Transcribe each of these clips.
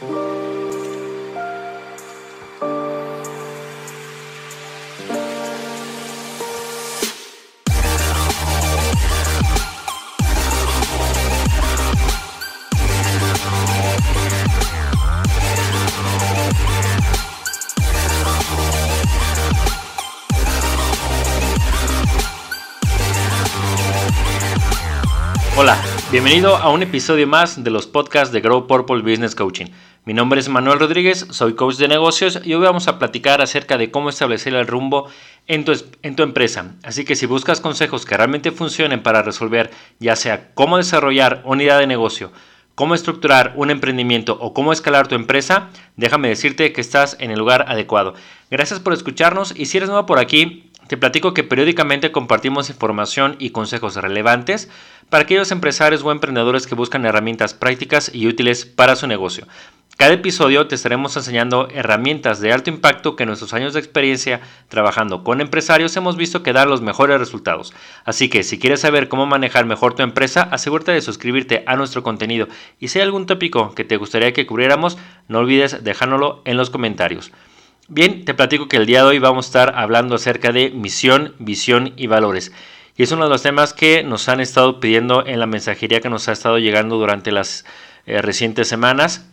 Thank. Bienvenido a un episodio más de los podcasts de Grow Purple Business Coaching. Mi nombre es Manuel Rodríguez, soy coach de negocios y hoy vamos a platicar acerca de cómo establecer el rumbo en tu, empresa. Así que si buscas consejos que realmente funcionen para resolver ya sea cómo desarrollar una idea de negocio, cómo estructurar un emprendimiento o cómo escalar tu empresa, déjame decirte que estás en el lugar adecuado. Gracias por escucharnos y si eres nuevo por aquí, te platico que periódicamente compartimos información y consejos relevantes para aquellos empresarios o emprendedores que buscan herramientas prácticas y útiles para su negocio. Cada episodio te estaremos enseñando herramientas de alto impacto que en nuestros años de experiencia trabajando con empresarios hemos visto que dan los mejores resultados. Así que si quieres saber cómo manejar mejor tu empresa, asegúrate de suscribirte a nuestro contenido y si hay algún tópico que te gustaría que cubriéramos, no olvides dejárnoslo en los comentarios. Bien, te platico que el día de hoy vamos a estar hablando acerca de misión, visión y valores. Y es uno de los temas que nos han estado pidiendo en la mensajería que nos ha estado llegando durante las eh, recientes semanas.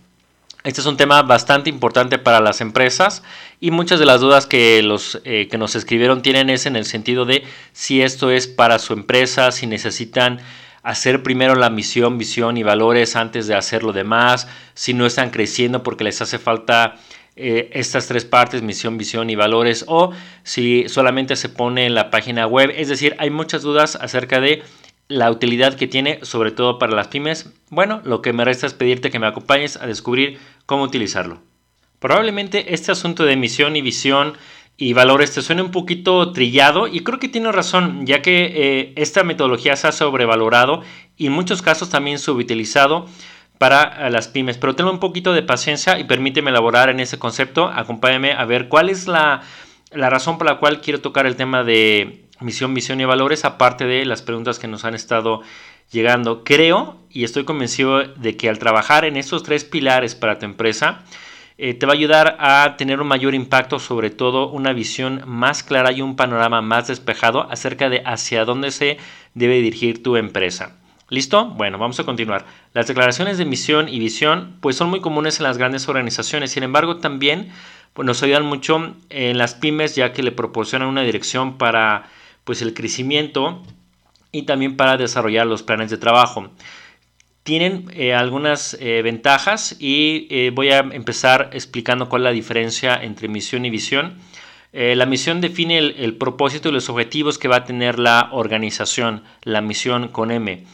Este es un tema bastante importante para las empresas y muchas de las dudas que los eh, que nos escribieron tienen es en el sentido de si esto es para su empresa, si necesitan hacer primero la misión, visión y valores antes de hacer lo demás, si no están creciendo porque les hace falta eh, estas tres partes, misión, visión y valores, o si solamente se pone en la página web. Es decir, hay muchas dudas acerca de la utilidad que tiene, sobre todo para las pymes. Bueno, lo que me resta es pedirte que me acompañes a descubrir cómo utilizarlo. Probablemente este asunto de misión y visión y valores te suene un poquito trillado y creo que tiene razón, ya que eh, esta metodología se ha sobrevalorado y en muchos casos también subutilizado para las pymes. Pero tengo un poquito de paciencia y permíteme elaborar en ese concepto. Acompáñame a ver cuál es la, razón por la cual quiero tocar el tema de misión, visión y valores, aparte de las preguntas que nos han estado llegando. Creo y estoy convencido de que al trabajar en estos tres pilares para tu empresa, eh, te va a ayudar a tener un mayor impacto, sobre todo una visión más clara y un panorama más despejado acerca de hacia dónde se debe dirigir tu empresa. ¿Listo? Bueno, vamos a continuar. Las declaraciones de misión y visión pues son muy comunes en las grandes organizaciones, sin embargo también pues, nos ayudan mucho en las pymes ya que le proporcionan una dirección para pues el crecimiento y también para desarrollar los planes de trabajo. Tienen eh, algunas eh, ventajas y eh, voy a empezar explicando cuál es la diferencia entre misión y visión. la misión define el propósito y los objetivos que va a tener la organización, la misión con M.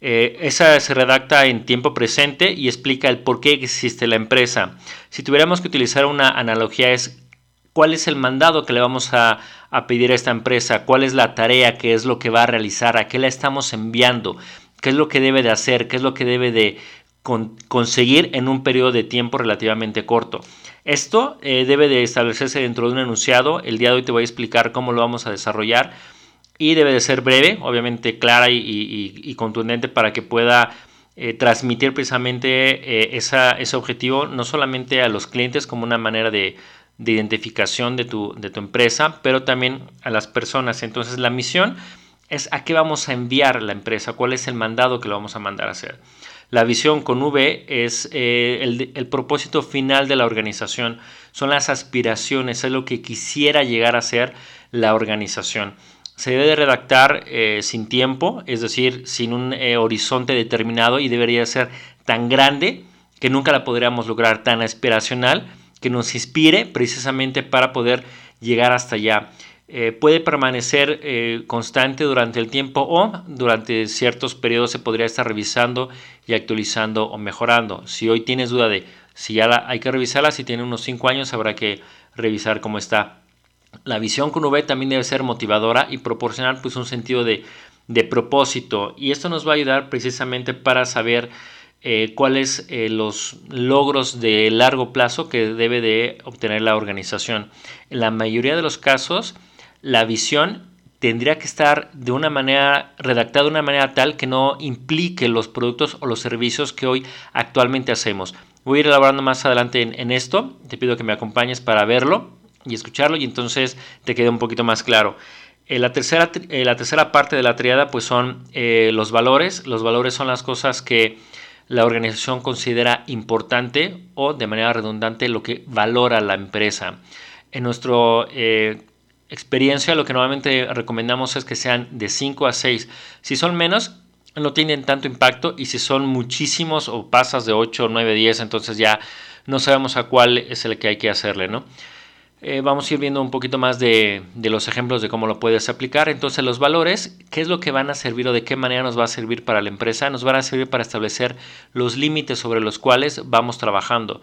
Eh, esa se redacta en tiempo presente y explica el por qué existe la empresa. Si tuviéramos que utilizar una analogía es cuál es el mandado que le vamos a, pedir a esta empresa, cuál es la tarea, qué es lo que va a realizar, a qué la estamos enviando, qué es lo que debe de hacer, qué es lo que debe de conseguir en un periodo de tiempo relativamente corto. Esto eh, debe de establecerse dentro de un enunciado. El día de hoy te voy a explicar cómo lo vamos a desarrollar y debe de ser breve, obviamente clara y, contundente para que pueda eh, transmitir precisamente eh, ese objetivo no solamente a los clientes como una manera de, identificación de tu, empresa, pero también a las personas. Entonces la misión es a qué vamos a enviar la empresa, cuál es el mandado que lo vamos a mandar a hacer. La visión con V es eh, el, el, propósito final de la organización, son las aspiraciones, es lo que quisiera llegar a ser la organización se debe de redactar eh, sin tiempo, es decir, sin un eh, horizonte determinado y debería ser tan grande que nunca la podríamos lograr, tan aspiracional que nos inspire precisamente para poder llegar hasta allá. Eh, puede permanecer constante durante el tiempo o durante ciertos periodos se podría estar revisando y actualizando o mejorando. Si hoy tienes duda de si ya hay que revisarla, si tiene unos 5 años habrá que revisar cómo está. La visión con V también debe ser motivadora y proporcionar pues, un sentido de, propósito. Y esto nos va a ayudar precisamente para saber eh, cuáles eh, los logros de largo plazo que debe de obtener la organización. En la mayoría de los casos, la visión tendría que estar de una manera redactado de una manera tal que no implique los productos o los servicios que hoy actualmente hacemos. Voy a ir elaborando más adelante en, esto. Te pido que me acompañes para verlo y escucharlo y entonces te quede un poquito más claro. Eh, la, tercera, eh, la tercera parte de la triada pues son eh, los valores. Los valores son las cosas que la organización considera importante o de manera redundante lo que valora la empresa. En nuestra experiencia lo que normalmente recomendamos es que sean de 5 a 6. Si son menos, no tienen tanto impacto y si son muchísimos o pasas de 8, 9, 10, entonces ya no sabemos a cuál es el que hay que hacerle, ¿no? Eh, vamos a ir viendo un poquito más de, los ejemplos de cómo lo puedes aplicar. Entonces los valores, ¿qué es lo que van a servir o de qué manera nos va a servir para la empresa? Nos van a servir para establecer los límites sobre los cuales vamos trabajando.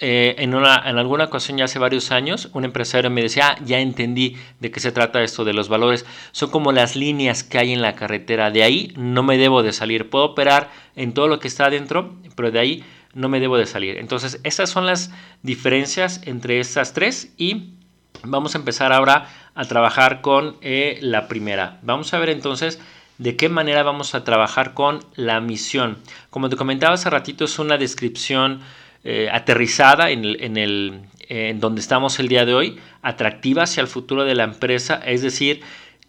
Eh, en, en alguna ocasión ya hace varios años, un empresario me decía, ah, ya entendí de qué se trata esto de los valores. Son como las líneas que hay en la carretera. De ahí no me debo de salir. Puedo operar en todo lo que está adentro, pero de ahí no me debo de salir. Entonces, esas son las diferencias entre estas tres y vamos a empezar ahora a trabajar con eh, la primera. Vamos a ver entonces de qué manera vamos a trabajar con la misión. Como te comentaba hace ratito, es una descripción eh, aterrizada en, el, en, donde estamos el día de hoy, atractiva hacia el futuro de la empresa, es decir,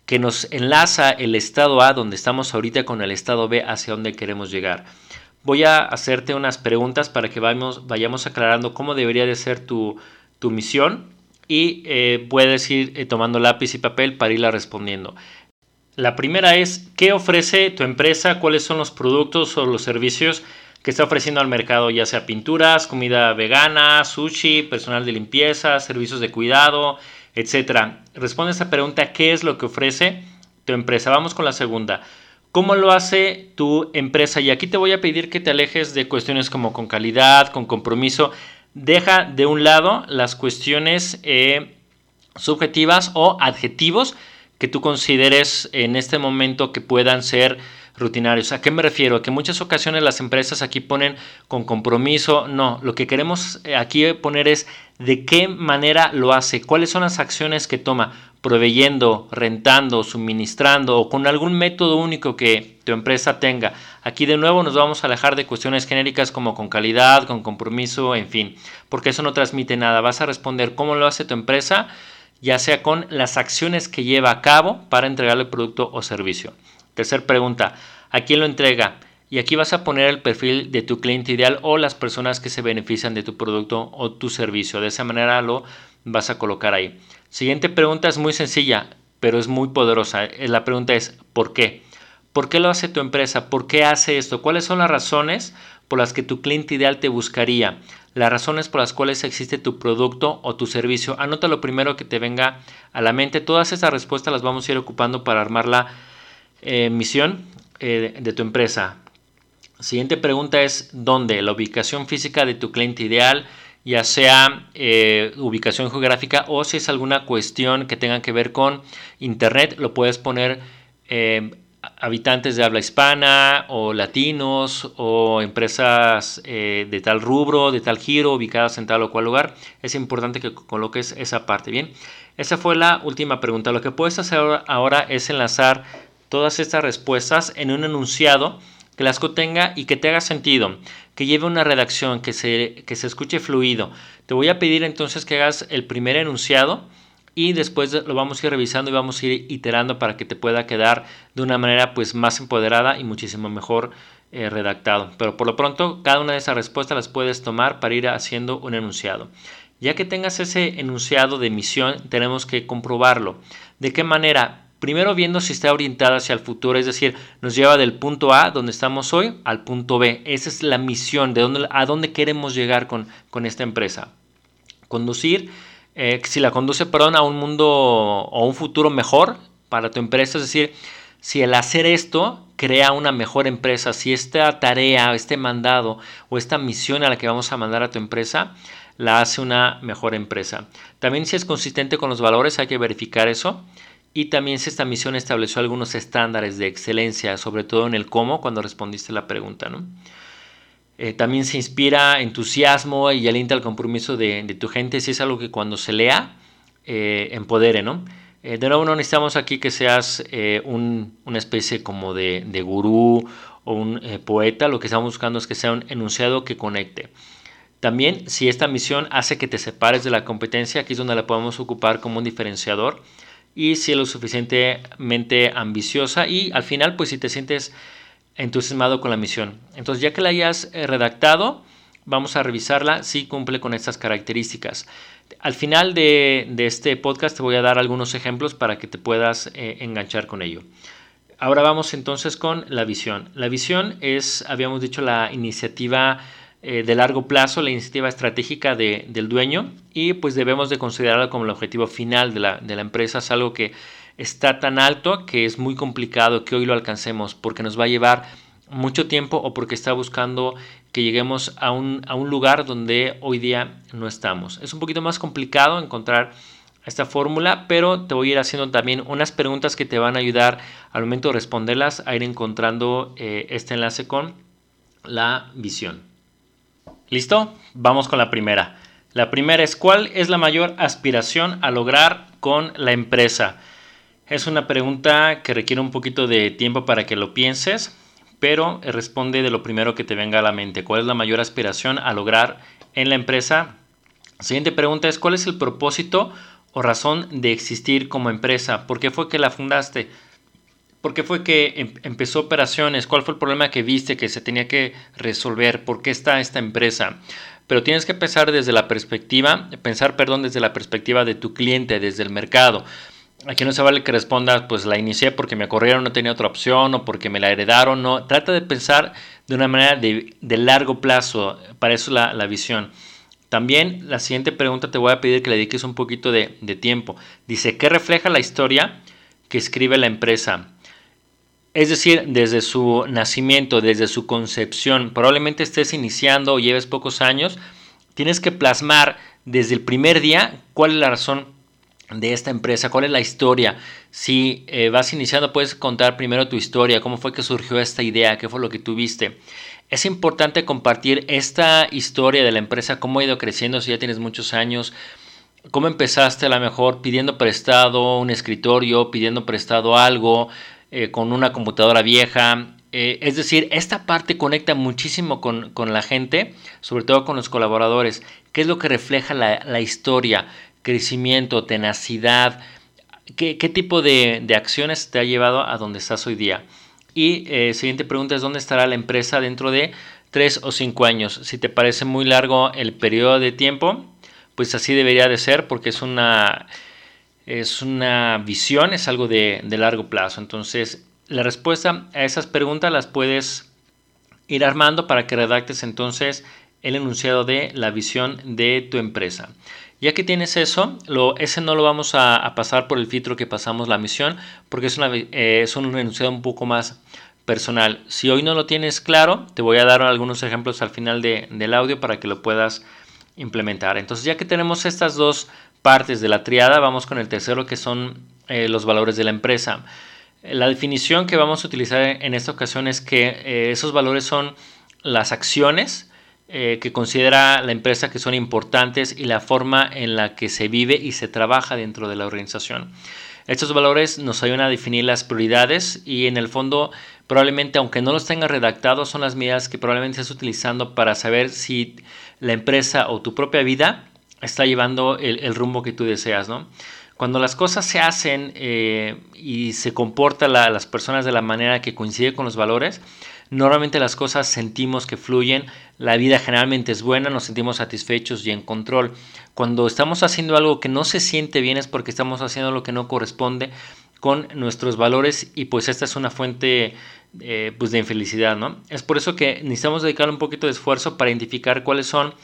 que nos enlaza el estado A donde estamos ahorita con el estado B hacia donde queremos llegar. Voy a hacerte unas preguntas para que vayamos, vayamos aclarando cómo debería de ser tu, tu misión y eh, puedes ir eh, tomando lápiz y papel para irla respondiendo. La primera es, ¿qué ofrece tu empresa? ¿Cuáles son los productos o los servicios que está ofreciendo al mercado, ya sea pinturas, comida vegana, sushi, personal de limpieza, servicios de cuidado, etcétera. Responde esa pregunta, ¿qué es lo que ofrece tu empresa? Vamos con la segunda. ¿Cómo lo hace tu empresa? Y aquí te voy a pedir que te alejes de cuestiones como con calidad, con compromiso. Deja de un lado las cuestiones eh, subjetivas o adjetivos que tú consideres en este momento que puedan ser rutinarios. ¿A qué me refiero? Que muchas ocasiones las empresas aquí ponen con compromiso. No, lo que queremos eh, aquí poner es de qué manera lo hace, cuáles son las acciones que toma, proveyendo, rentando, suministrando o con algún método único que tu empresa tenga. Aquí de nuevo nos vamos a alejar de cuestiones genéricas como con calidad, con compromiso, en fin, porque eso no transmite nada. Vas a responder cómo lo hace tu empresa, ya sea con las acciones que lleva a cabo para entregarle producto o servicio. Tercer pregunta, ¿a quién lo entrega? Y aquí vas a poner el perfil de tu cliente ideal o las personas que se benefician de tu producto o tu servicio. De esa manera lo vas a colocar ahí. Siguiente pregunta es muy sencilla, pero es muy poderosa. Eh, la pregunta es, ¿por qué? ¿Por qué lo hace tu empresa? ¿Por qué hace esto? ¿Cuáles son las razones por las que tu cliente ideal te buscaría? Las razones por las cuales existe tu producto o tu servicio. Anota lo primero que te venga a la mente. Todas esas respuestas las vamos a ir ocupando para armar la eh, misión eh, de tu empresa. Siguiente pregunta es ¿dónde? La ubicación física de tu cliente ideal, ya sea eh, ubicación geográfica o si es alguna cuestión que tenga que ver con internet, lo puedes poner habitantes de habla hispana o latinos o empresas de tal rubro, de tal giro, ubicadas en tal o cual lugar. Es importante que coloques esa parte. Bien, esa fue la última pregunta. Lo que puedes hacer ahora es enlazar todas estas respuestas en un enunciado que las contenga y que te haga sentido, que lleve una redacción, que se, que se escuche fluido. Te voy a pedir entonces que hagas el primer enunciado y después lo vamos a ir revisando y vamos a ir iterando para que te pueda quedar de una manera pues más empoderada y muchísimo mejor eh, redactado. Pero por lo pronto cada una de esas respuestas las puedes tomar para ir haciendo un enunciado. Ya que tengas ese enunciado de misión, tenemos que comprobarlo. ¿De qué manera? Primero viendo si está orientada hacia el futuro, es decir, nos lleva del punto A, donde estamos hoy, al punto B. Esa es la misión, de a dónde queremos llegar con, con esta empresa. Conducir, eh, si la conduce, perdón, a un mundo o un futuro mejor para tu empresa, es decir, si el hacer esto crea una mejor empresa, si esta tarea, este mandado o esta misión a la que vamos a mandar a tu empresa, la hace una mejor empresa. También si es consistente con los valores, hay que verificar eso. Y también si esta misión estableció algunos estándares de excelencia, sobre todo en el cómo, cuando respondiste la pregunta. ¿no? Eh, también se inspira entusiasmo y alienta el compromiso de, tu gente, si es algo que cuando se lea, eh, empodere. ¿no? Eh, de nuevo, no necesitamos aquí que seas eh, una especie como de, gurú o un eh, poeta. Lo que estamos buscando es que sea un enunciado que conecte. También, si esta misión hace que te separes de la competencia, aquí es donde la podemos ocupar como un diferenciador. Y si es lo suficientemente ambiciosa y al final, pues si te sientes entusiasmado con la misión. Entonces, ya que la hayas redactado, vamos a revisarla si cumple con estas características. Al final de, este podcast te voy a dar algunos ejemplos para que te puedas eh, enganchar con ello. Ahora vamos entonces con la visión. La visión es, habíamos dicho, la iniciativa eh, de largo plazo, la iniciativa estratégica del dueño y pues debemos de considerarla como el objetivo final de la, de la empresa. Es algo que está tan alto que es muy complicado que hoy lo alcancemos porque nos va a llevar mucho tiempo o porque está buscando que lleguemos a un, lugar donde hoy día no estamos. Es un poquito más complicado encontrar esta fórmula, pero te voy a ir haciendo también unas preguntas que te van a ayudar al momento de responderlas a ir encontrando eh, este enlace con la visión. ¿Listo? Vamos con la primera. La primera es ¿cuál es la mayor aspiración a lograr con la empresa? Es una pregunta que requiere un poquito de tiempo para que lo pienses pero responde de lo primero que te venga a la mente. ¿Cuál es la mayor aspiración a lograr en la empresa? Siguiente pregunta es, ¿cuál es el propósito o razón de existir como empresa? ¿Por qué fue que la fundaste? ¿Por qué fue que em-, empezó operaciones? ¿Cuál fue el problema que viste que se tenía que resolver? ¿Por qué está esta empresa? Pero tienes que pensar desde la perspectiva, pensar, perdón, desde la perspectiva de tu cliente, desde el mercado. Aquí no se vale que respondas, pues la inicié porque me corrieron, no tenía otra opción o porque me la heredaron. No, trata de pensar de una manera de, largo plazo. Para eso la, visión. También la siguiente pregunta te voy a pedir que le dediques un poquito de, de tiempo. Dice, ¿qué refleja la historia que escribe la empresa? Es decir, desde su nacimiento, desde su concepción, probablemente estés iniciando o lleves pocos años, tienes que plasmar desde el primer día cuál es la razón de esta empresa, cuál es la historia. Si eh, vas iniciando, puedes contar primero tu historia, cómo fue que surgió esta idea, qué fue lo que tuviste. Es importante compartir esta historia de la empresa, cómo ha ido creciendo, si ya tienes muchos años, cómo empezaste a lo mejor pidiendo prestado un escritorio, pidiendo prestado algo, eh, con una computadora vieja. Eh, es decir, esta parte conecta muchísimo con, la gente, sobre todo con los colaboradores. ¿Qué es lo que refleja la, la historia? crecimiento, tenacidad, ¿qué, tipo de, acciones te ha llevado a donde estás hoy día? Y eh, siguiente pregunta es, ¿dónde estará la empresa dentro de tres o cinco años? Si te parece muy largo el periodo de tiempo, pues así debería de ser porque es una, es una visión, es algo de, de largo plazo. Entonces, la respuesta a esas preguntas las puedes ir armando para que redactes entonces el enunciado de la visión de tu empresa. Ya que tienes eso, lo, ese no lo vamos a, pasar por el filtro que pasamos la misión, porque es, una, eh, un enunciado un poco más personal. Si hoy no lo tienes claro, te voy a dar algunos ejemplos al final del audio para que lo puedas implementar. Entonces, ya que tenemos estas dos partes de la triada, vamos con el tercero que son eh, los valores de la empresa. La definición que vamos a utilizar en esta ocasión es que eh, esos valores son las acciones eh, que considera la empresa que son importantes y la forma en la que se vive y se trabaja dentro de la organización. Estos valores nos ayudan a definir las prioridades y en el fondo probablemente aunque no los tenga redactados son las medidas que probablemente estás utilizando para saber si la empresa o tu propia vida está llevando el, rumbo que tú deseas. ¿no? Cuando las cosas se hacen eh, y se comportan las personas de la manera que coincide con los valores, Normalmente las cosas sentimos que fluyen, la vida generalmente es buena, nos sentimos satisfechos y en control. Cuando estamos haciendo algo que no se siente bien es porque estamos haciendo lo que no corresponde con nuestros valores y pues esta es una fuente eh, pues de infelicidad, ¿no? Es por eso que necesitamos dedicar un poquito de esfuerzo para identificar cuáles son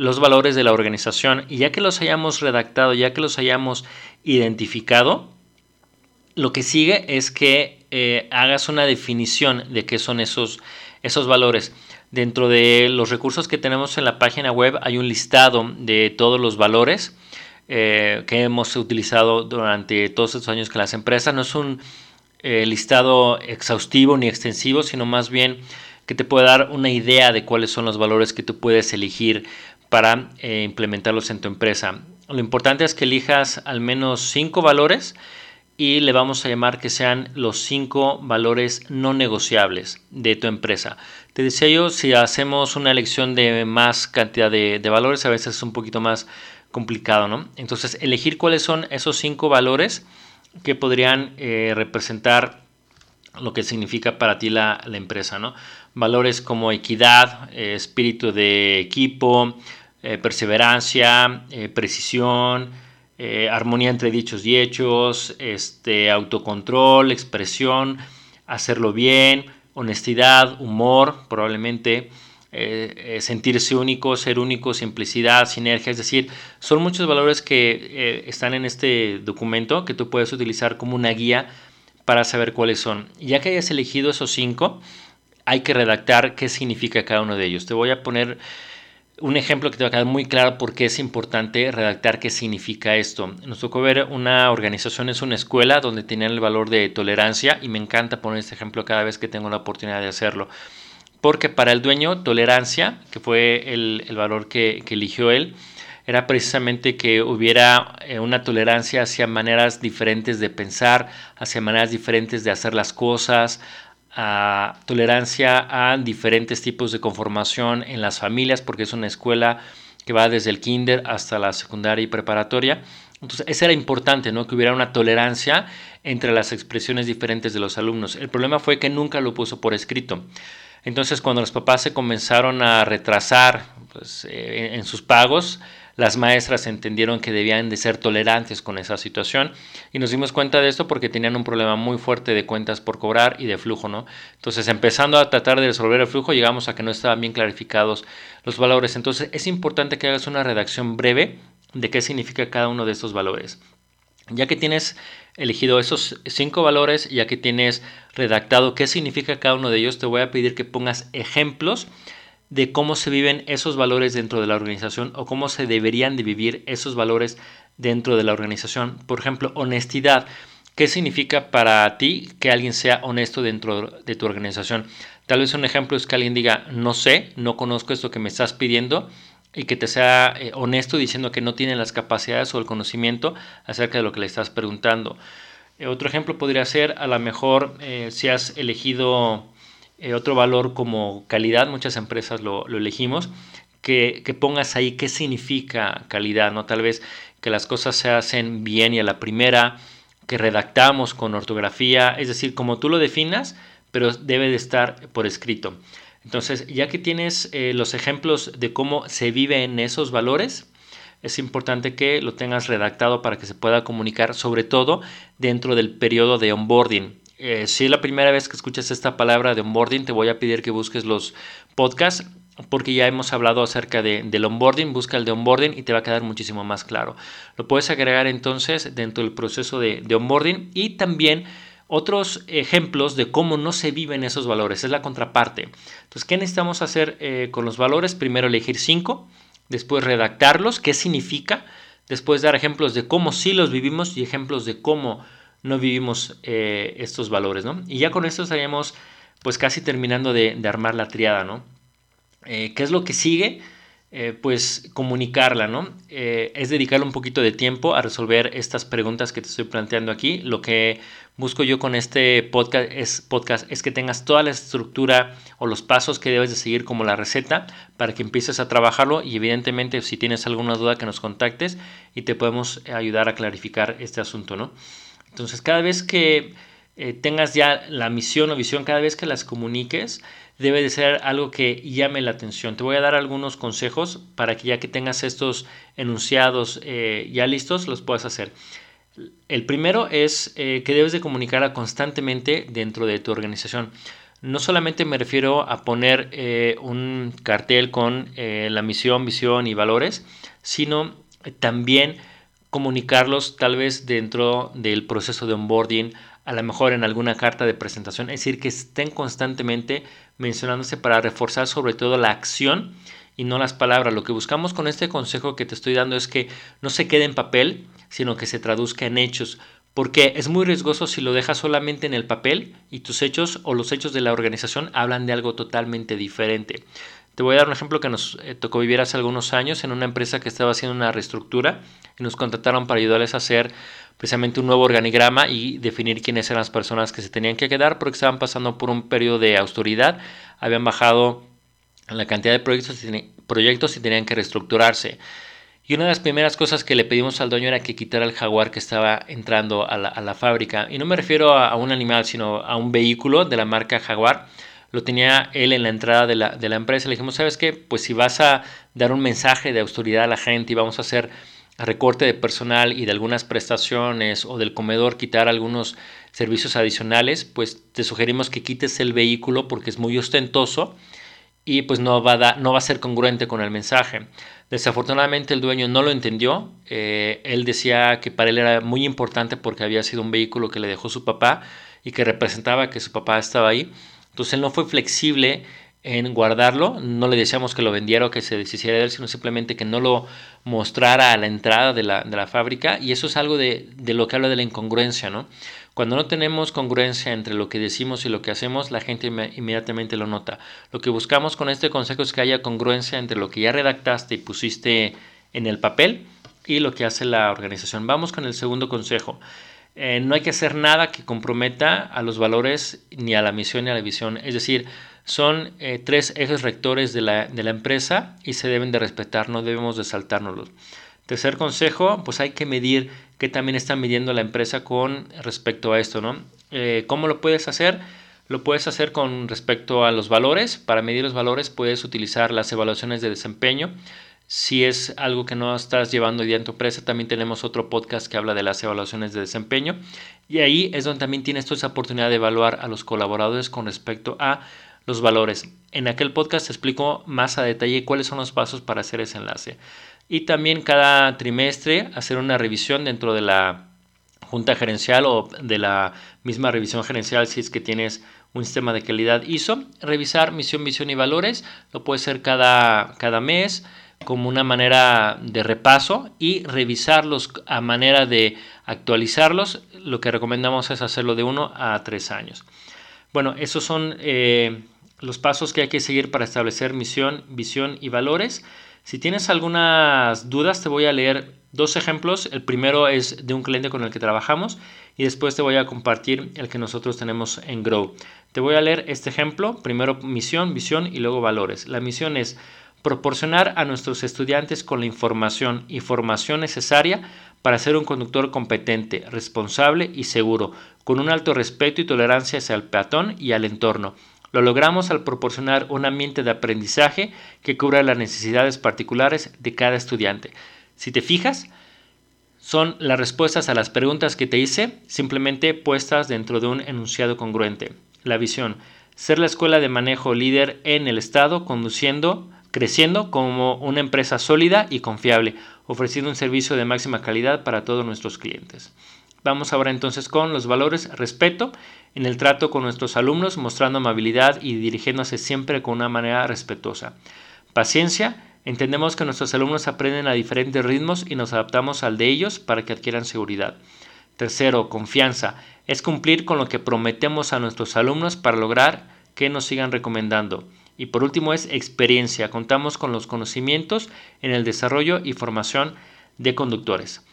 los valores de la organización y ya que los hayamos redactado, ya que los hayamos identificado, lo que sigue es que eh, hagas una definición de qué son esos, esos valores. Dentro de los recursos que tenemos en la página web hay un listado de todos los valores eh, que hemos utilizado durante todos estos años con las empresas. No es un eh, listado exhaustivo ni extensivo, sino más bien que te puede dar una idea de cuáles son los valores que tú puedes elegir para implementarlos en tu empresa. Lo importante es que elijas al menos cinco valores y le vamos a llamar que sean los cinco valores no negociables de tu empresa. Te decía yo, si hacemos una elección de más cantidad de, valores, a veces es un poquito más complicado, ¿no? Entonces, elegir cuáles son esos cinco valores que podrían eh, representar lo que significa para ti la, empresa, ¿no? Valores como equidad, eh, espíritu de equipo, eh, perseverancia, precisión, eh, armonía entre dichos y hechos, este, autocontrol, expresión, hacerlo bien, honestidad, humor, probablemente. Sentirse único, ser único, simplicidad, sinergia, es decir, son muchos valores que están en este documento que tú puedes utilizar como una guía para saber cuáles son. Ya que hayas elegido esos cinco, hay que redactar qué significa cada uno de ellos. Te voy a poner un ejemplo que te va a quedar muy claro por qué es importante redactar qué significa esto. Nos tocó ver una organización, es una escuela donde tenían el valor de tolerancia y me encanta poner este ejemplo cada vez que tengo la oportunidad de hacerlo. Porque para el dueño, tolerancia, que fue el, valor que, que eligió él, era precisamente que hubiera eh, una tolerancia hacia maneras diferentes de pensar, hacia maneras diferentes de hacer las cosas, a tolerancia a diferentes tipos de conformación en las familias, porque es una escuela que va desde el kinder hasta la secundaria y preparatoria. Entonces, eso era importante, ¿no? Que hubiera una tolerancia entre las expresiones diferentes de los alumnos. El problema fue que nunca lo puso por escrito. Entonces, cuando los papás se comenzaron a retrasar pues, eh, en sus pagos, las maestras entendieron que debían de ser tolerantes con esa situación y nos dimos cuenta de esto porque tenían un problema muy fuerte de cuentas por cobrar y de flujo, ¿no? Entonces, empezando a tratar de resolver el flujo, llegamos a que no estaban bien clarificados los valores. Entonces, es importante que hagas una redacción breve de qué significa cada uno de estos valores. Ya que tienes elegido esos cinco valores, ya que tienes redactado qué significa cada uno de ellos, te voy a pedir que pongas ejemplos de cómo se viven esos valores dentro de la organización o cómo se deberían de vivir esos valores dentro de la organización. Por ejemplo, honestidad. ¿Qué significa para ti que alguien sea honesto dentro de tu organización? Tal vez un ejemplo es que alguien diga, no sé, no conozco esto que me estás pidiendo y que te sea eh, honesto diciendo que no tiene las capacidades o el conocimiento acerca de lo que le estás preguntando. Eh, otro ejemplo podría ser, a lo mejor, eh, si has elegido eh, otro valor como calidad, muchas empresas lo, elegimos, que, pongas ahí qué significa calidad, ¿no? Tal vez que las cosas se hacen bien y a la primera, que redactamos con ortografía, es decir, como tú lo definas, pero debe de estar por escrito. Entonces, ya que tienes eh, los ejemplos de cómo se vive en esos valores, es importante que lo tengas redactado para que se pueda comunicar, sobre todo dentro del periodo de onboarding. Eh, si es la primera vez que escuchas esta palabra de onboarding, te voy a pedir que busques los podcasts porque ya hemos hablado acerca de, del onboarding, busca el de onboarding y te va a quedar muchísimo más claro. Lo puedes agregar entonces dentro del proceso de, onboarding y también otros ejemplos de cómo no se viven esos valores, es la contraparte. Entonces, ¿qué necesitamos hacer eh, con los valores? Primero elegir cinco, después redactarlos, qué significa, después dar ejemplos de cómo sí los vivimos y ejemplos de cómo no vivimos eh, estos valores, ¿no? Y ya con esto estaríamos pues casi terminando de, armar la triada, ¿no? Eh, ¿Qué es lo que sigue? Eh, pues comunicarla, ¿no? es dedicarle un poquito de tiempo a resolver estas preguntas que te estoy planteando aquí. Lo que busco yo con este podcast es, podcast es que tengas toda la estructura o los pasos que debes de seguir como la receta para que empieces a trabajarlo y evidentemente si tienes alguna duda que nos contactes y te podemos ayudar a clarificar este asunto, ¿no? Entonces, cada vez que eh, tengas ya la misión o visión, cada vez que las comuniques, debe de ser algo que llame la atención. Te voy a dar algunos consejos para que ya que tengas estos enunciados eh, ya listos, los puedas hacer. El primero es eh, que debes de comunicar constantemente dentro de tu organización. No solamente me refiero a poner un cartel con la misión, visión y valores, sino también comunicarlos tal vez dentro del proceso de onboarding, a lo mejor en alguna carta de presentación, es decir, que estén constantemente mencionándose para reforzar sobre todo la acción y no las palabras. Lo que buscamos con este consejo que te estoy dando es que no se quede en papel, sino que se traduzca en hechos, porque es muy riesgoso si lo dejas solamente en el papel y tus hechos o los hechos de la organización hablan de algo totalmente diferente. Te voy a dar un ejemplo que nos eh, tocó vivir hace algunos años en una empresa que estaba haciendo una reestructura y nos contrataron para ayudarles a hacer precisamente un nuevo organigrama y definir quiénes eran las personas que se tenían que quedar porque estaban pasando por un periodo de austeridad, habían bajado la cantidad de proyectos y, proyectos y tenían que reestructurarse. Y una de las primeras cosas que le pedimos al dueño era que quitara el jaguar que estaba entrando a la, fábrica. Y no me refiero a, un animal, sino a un vehículo de la marca Jaguar. Lo tenía él en la entrada de la, de la empresa. Le dijimos, ¿sabes qué? Pues si vas a dar un mensaje de autoridad a la gente y vamos a hacer recorte de personal y de algunas prestaciones o del comedor quitar algunos servicios adicionales, pues te sugerimos que quites el vehículo porque es muy ostentoso y pues no va a, no va a ser congruente con el mensaje. Desafortunadamente el dueño no lo entendió, eh, él decía que para él era muy importante porque había sido un vehículo que le dejó su papá y que representaba que su papá estaba ahí, entonces él no fue flexible en guardarlo, no le decíamos que lo vendiera o que se deshiciera de él, sino simplemente que no lo mostrara a la entrada de la, de la fábrica y eso es algo de, de, lo que habla de la incongruencia, ¿no? Cuando no tenemos congruencia entre lo que decimos y lo que hacemos, la gente inmediatamente lo nota. Lo que buscamos con este consejo es que haya congruencia entre lo que ya redactaste y pusiste en el papel y lo que hace la organización. Vamos con el segundo consejo. Eh, no hay que hacer nada que comprometa a los valores ni a la misión ni a la visión. Es decir, son eh, tres ejes rectores de la, empresa y se deben de respetar, no debemos de saltárnoslos. Tercer consejo, pues hay que medir qué también está midiendo la empresa con respecto a esto, ¿no? Eh, ¿Cómo lo puedes hacer? Lo puedes hacer con respecto a los valores. Para medir los valores puedes utilizar las evaluaciones de desempeño. Si es algo que no estás llevando hoy día en tu empresa, también tenemos otro podcast que habla de las evaluaciones de desempeño. Y ahí es donde también tienes toda esa oportunidad de evaluar a los colaboradores con respecto a los valores. En aquel podcast te explico más a detalle cuáles son los pasos para hacer ese enlace. Y también cada trimestre hacer una revisión dentro de la junta gerencial o de la misma revisión gerencial si es que tienes un sistema de calidad ISO. Revisar misión, visión y valores. Lo puede ser cada, cada mes como una manera de repaso y revisarlos a manera de actualizarlos. Lo que recomendamos es hacerlo de uno a tres años. Bueno, esos son eh, los pasos que hay que seguir para establecer misión, visión y valores. Si tienes algunas dudas, te voy a leer dos ejemplos. El primero es de un cliente con el que trabajamos y después te voy a compartir el que nosotros tenemos en Grow. Te voy a leer este ejemplo. Primero misión, visión y luego valores. La misión es proporcionar a nuestros estudiantes con la información y formación necesaria para ser un conductor competente, responsable y seguro, con un alto respeto y tolerancia hacia el peatón y al entorno. Lo logramos al proporcionar un ambiente de aprendizaje que cubra las necesidades particulares de cada estudiante. Si te fijas, son las respuestas a las preguntas que te hice simplemente puestas dentro de un enunciado congruente. La visión, ser la escuela de manejo líder en el Estado, conduciendo creciendo como una empresa sólida y confiable, ofreciendo un servicio de máxima calidad para todos nuestros clientes. Vamos ahora entonces con los valores respeto en el trato con nuestros alumnos, mostrando amabilidad y dirigiéndose siempre con una manera respetuosa. Paciencia, entendemos que nuestros alumnos aprenden a diferentes ritmos y nos adaptamos al de ellos para que adquieran seguridad. Tercero, confianza, es cumplir con lo que prometemos a nuestros alumnos para lograr que nos sigan recomendando. Y por último es experiencia. Contamos con los conocimientos en el desarrollo y formación de conductores.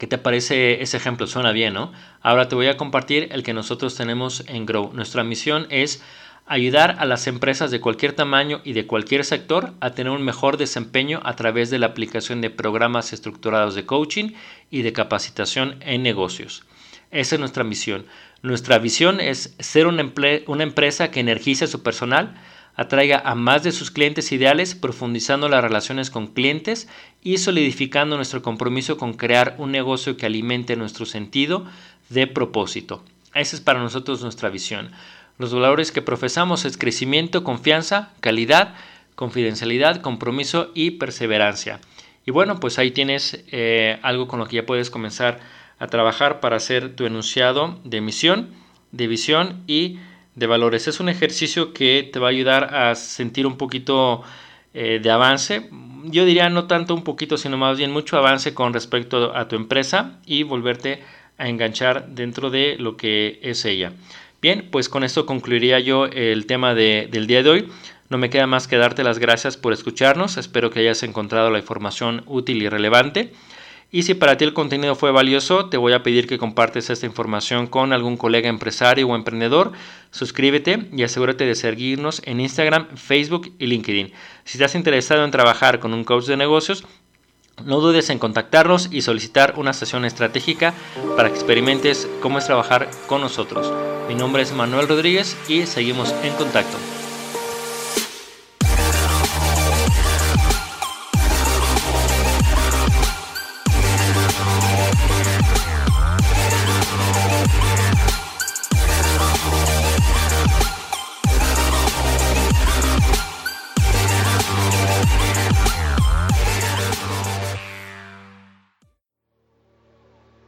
¿Qué te parece ese ejemplo? Suena bien, ¿no? Ahora te voy a compartir el que nosotros tenemos en Grow. Nuestra misión es ayudar a las empresas de cualquier tamaño y de cualquier sector a tener un mejor desempeño a través de la aplicación de programas estructurados de coaching y de capacitación en negocios. Esa es nuestra misión. Nuestra visión es ser una, una empresa que energice a su personal, atraiga a más de sus clientes ideales, profundizando las relaciones con clientes y solidificando nuestro compromiso con crear un negocio que alimente nuestro sentido de propósito. Esa es para nosotros nuestra visión. Los valores que profesamos es crecimiento, confianza, calidad, confidencialidad, compromiso y perseverancia. Y bueno, pues ahí tienes eh, algo con lo que ya puedes comenzar a trabajar para hacer tu enunciado de misión, de visión y de valores. Es un ejercicio que te va a ayudar a sentir un poquito eh, de avance. Yo diría no tanto un poquito, sino más bien mucho avance con respecto a tu empresa y volverte a enganchar dentro de lo que es ella. Bien, pues con esto concluiría yo el tema del día de hoy. No me queda más que darte las gracias por escucharnos, espero que hayas encontrado la información útil y relevante. Y si para ti el contenido fue valioso, te voy a pedir que compartes esta información con algún colega empresario o emprendedor. Suscríbete y asegúrate de seguirnos en Instagram, Facebook y LinkedIn. Si estás interesado en trabajar con un coach de negocios, no dudes en contactarnos y solicitar una sesión estratégica para que experimentes cómo es trabajar con nosotros. Mi nombre es Manuel Rodríguez y seguimos en contacto.